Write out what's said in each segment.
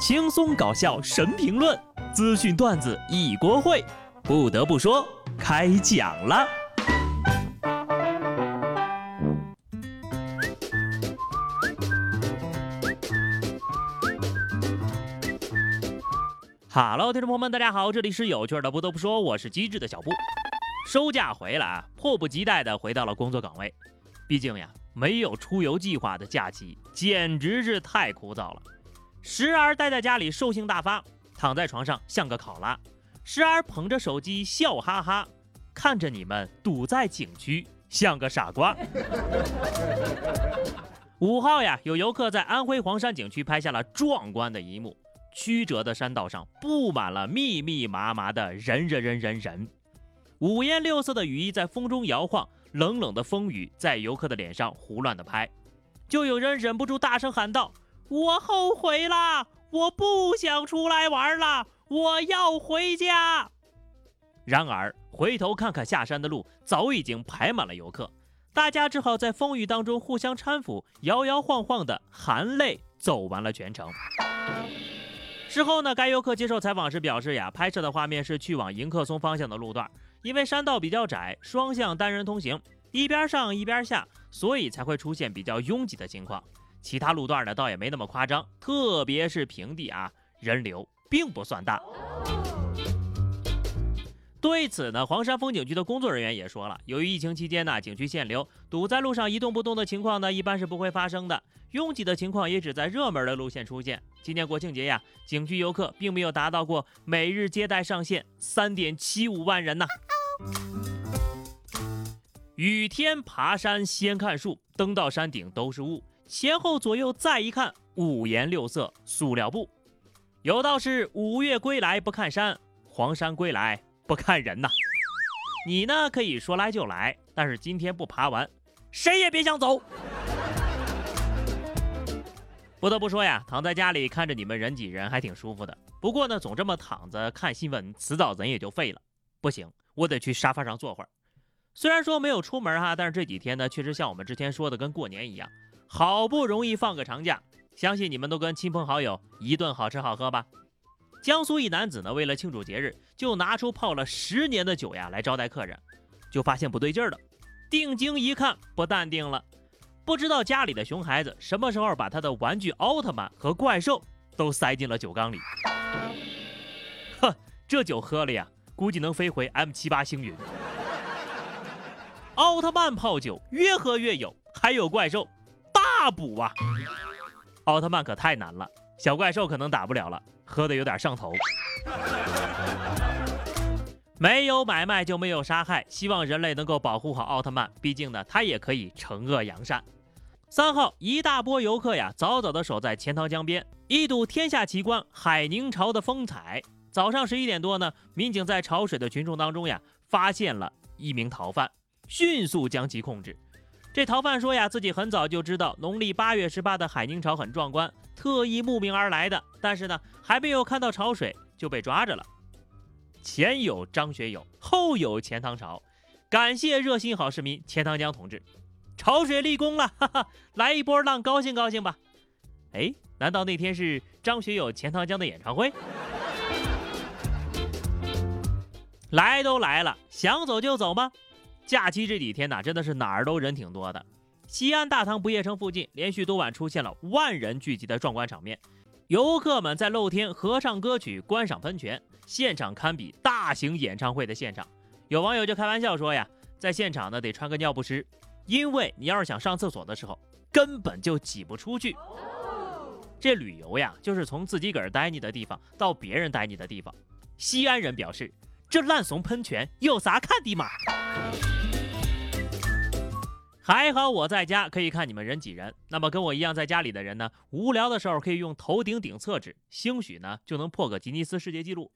轻松搞笑神评论，资讯段子一锅烩。不得不说，开讲了。Hello，听众朋友们，大家好，这里是有趣的。不得不说，我是机智的小布。收假回来啊，迫不及待的回到了工作岗位。毕竟呀，没有出游计划的假期简直是太枯燥了。时而待在家里兽性大发，躺在床上像个考拉；时而捧着手机笑哈哈，看着你们堵在景区像个傻瓜。五号呀，有游客在安徽黄山景区拍下了壮观的一幕：曲折的山道上布满了密密麻麻的人人人人人，五颜六色的雨衣在风中摇晃，冷冷的风雨在游客的脸上胡乱的拍，就有人忍不住大声喊道。我后悔啦！我不想出来玩了，我要回家。然而回头看看下山的路，早已经排满了游客，大家只好在风雨当中互相搀扶，摇摇晃晃的，含泪走完了全程。事后呢，该游客接受采访时表示呀，拍摄的画面是去往迎客松方向的路段，因为山道比较窄，双向单人通行，一边上一边下，所以才会出现比较拥挤的情况。其他路段呢，倒也没那么夸张，特别是平地啊，人流并不算大。对此呢，黄山风景区的工作人员也说了，由于疫情期间呢，景区限流，堵在路上一动不动的情况呢，一般是不会发生的。拥挤的情况也只在热门的路线出现。今年国庆节呀，景区游客并没有达到过每日接待上限三点七五万人呐。雨天爬山先看树，登到山顶都是雾。前后左右再一看，五颜六色塑料布。有道是五岳归来不看山，黄山归来不看人呐。你呢可以说来就来，但是今天不爬完，谁也别想走。不得不说呀，躺在家里看着你们人挤人还挺舒服的。不过呢，总这么躺着看新闻，迟早人也就废了。不行，我得去沙发上坐会儿。虽然说没有出门哈，但是这几天呢，确实像我们之前说的，跟过年一样。好不容易放个长假，相信你们都跟亲朋好友一顿好吃好喝吧。江苏一男子呢，为了庆祝节日，就拿出泡了十年的酒呀来招待客人，就发现不对劲了。定睛一看，不淡定了，不知道家里的熊孩子什么时候把他的玩具奥特曼和怪兽都塞进了酒缸里。哼，这酒喝了呀，估计能飞回 M 七八星云。奥特曼泡酒，越喝越有，还有怪兽。大补啊！奥特曼可太难了，小怪兽可能打不了了，喝的有点上头。没有买卖就没有杀害，希望人类能够保护好奥特曼，毕竟呢，他也可以惩恶扬善。三号，一大波游客呀，早早的守在钱塘江边，一睹天下奇观海宁潮的风采。早上十一点多呢，民警在潮水的群众当中呀，发现了一名逃犯，迅速将其控制。这逃犯说呀，自己很早就知道农历八月十八的海宁潮很壮观，特意慕名而来的。但是呢，还没有看到潮水就被抓着了。前有张学友，后有钱塘潮，感谢热心好市民钱塘江同志，潮水立功了，哈哈，来一波浪，高兴高兴吧。哎，难道那天是张学友钱塘江的演唱会？来都来了，想走就走吗？假期这几天呢，真的是哪儿都人挺多的。西安大唐不夜城附近连续多晚出现了万人聚集的壮观场面，游客们在露天合唱歌曲、观赏喷泉，现场堪比大型演唱会的现场。有网友就开玩笑说呀，在现场呢得穿个尿不湿，因为你要是想上厕所的时候，根本就挤不出去。这旅游呀，就是从自己个儿呆腻的地方到别人呆腻的地方。西安人表示，这烂怂喷泉有啥看的嘛？还好我在家可以看你们人挤人，那么跟我一样在家里的人呢，无聊的时候可以用头顶顶厕纸，兴许呢就能破个吉尼斯世界纪录。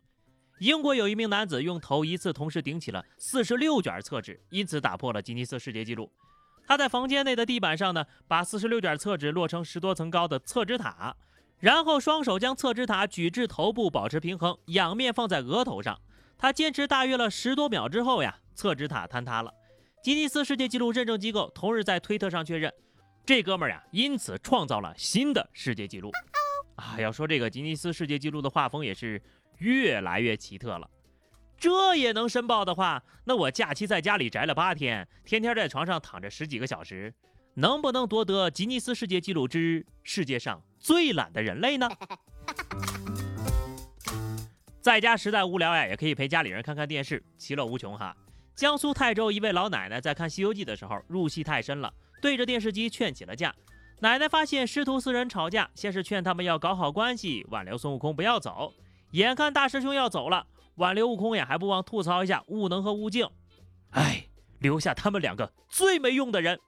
英国有一名男子用头一次同时顶起了四十六卷厕纸，因此打破了吉尼斯世界纪录。他在房间内的地板上呢，把四十六卷厕纸摞成十多层高的厕纸塔，然后双手将厕纸塔举至头部保持平衡，仰面放在额头上。他坚持大约了十多秒之后呀，厕纸塔坍塌了。吉尼斯世界纪录认证机构同日在推特上确认，这哥们儿呀，因此创造了新的世界纪录。啊，要说这个吉尼斯世界纪录的画风也是越来越奇特了。这也能申报的话，那我假期在家里宅了八天，天天在床上躺着十几个小时，能不能夺得吉尼斯世界纪录之世界上最懒的人类呢？在家实在无聊呀，也可以陪家里人看看电视，其乐无穷哈。江苏泰州一位老奶奶在看《西游记》的时候入戏太深了，对着电视机劝起了架。奶奶发现师徒四人吵架，先是劝他们要搞好关系，挽留孙悟空不要走。眼看大师兄要走了，挽留悟空呀，还不忘吐槽一下悟能和悟净。哎，留下他们两个最没用的人。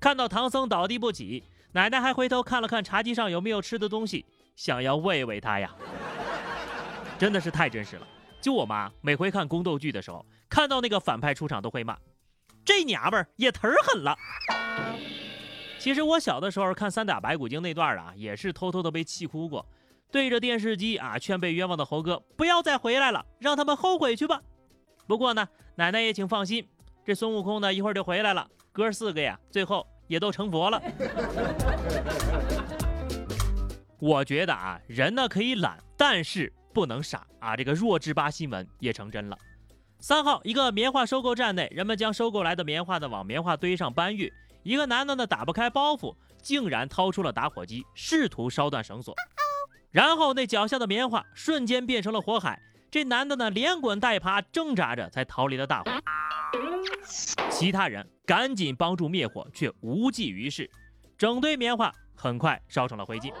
看到唐僧倒地不起，奶奶还回头看了看茶几上有没有吃的东西，想要喂喂他呀。真的是太真实了。就我妈每回看宫斗剧的时候，看到那个反派出场都会骂：“这娘们儿也忒狠了。”其实我小的时候看三打白骨精那段啊，也是偷偷的被气哭过，对着电视机啊劝被冤枉的猴哥不要再回来了，让他们后悔去吧。不过呢，奶奶也请放心，这孙悟空呢一会儿就回来了，哥四个呀最后也都成佛了。我觉得啊，人呢可以懒，但是。不能傻啊！这个弱智吧新闻也成真了。三号，一个棉花收购站内，人们将收购来的棉花呢往棉花堆上搬运。一个男的呢打不开包袱，竟然掏出了打火机，试图烧断绳索。然后那脚下的棉花瞬间变成了火海，这男的呢连滚带爬挣扎着才逃离了大火。其他人赶紧帮助灭火，却无济于事，整堆棉花很快烧成了灰烬。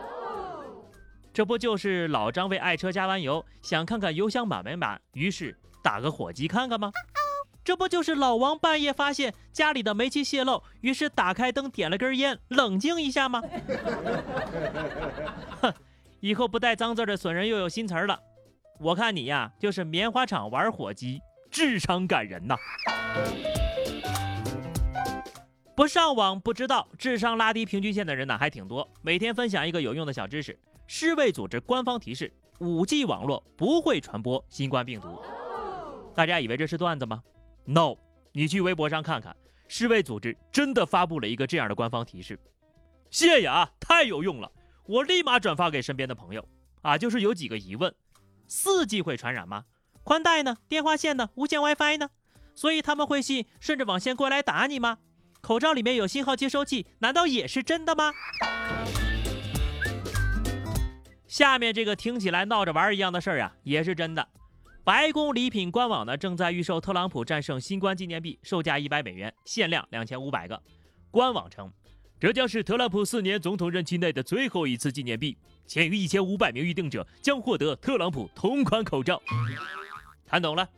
这不就是老张为爱车加完油，想看看油箱满没满，于是打个火机看看吗？这不就是老王半夜发现家里的煤气泄漏，于是打开灯点了根烟，冷静一下吗？哼，以后不带脏字的损人又有新词儿了。我看你呀，就是棉花厂玩火机，智商感人呐。不上网不知道，智商拉低平均线的人呢还挺多。每天分享一个有用的小知识。世卫组织官方提示：5G 网络不会传播新冠病毒。大家以为这是段子吗？No，你去微博上看看，世卫组织真的发布了一个这样的官方提示。谢谢啊，太有用了，我立马转发给身边的朋友。啊，就是有几个疑问四 G 会传染吗？宽带呢？电话线呢？无线 WiFi 呢？所以他们会信顺着网线过来打你吗？口罩里面有信号接收器，难道也是真的吗？下面这个听起来闹着玩一样的事儿啊，也是真的。白宫礼品官网呢正在预售特朗普战胜新冠纪念币，售价一百美元，限量两千五百个。官网称，这将是特朗普四年总统任期内的最后一次纪念币，前于一千五百名预定者将获得特朗普同款口罩。看懂了，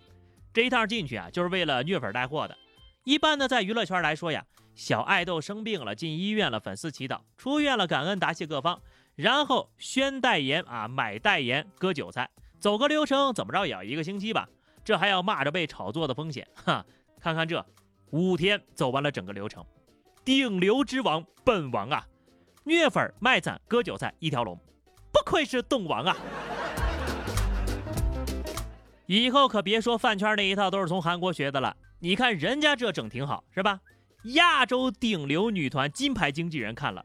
这一趟进去啊，就是为了虐粉带货的。一般呢，在娱乐圈来说呀，小爱豆生病了，进医院了，粉丝祈祷；出院了，感恩答谢各方，然后宣代言啊，买代言，割韭菜，走个流程，怎么着也要一个星期吧？这还要骂着被炒作的风险，哈！看看这，五天走完了整个流程，顶流之王本王啊，虐粉、卖惨、割韭菜一条龙，不愧是动王啊！以后可别说饭圈那一套都是从韩国学的了。你看人家这整挺好，是吧？亚洲顶流女团金牌经纪人看了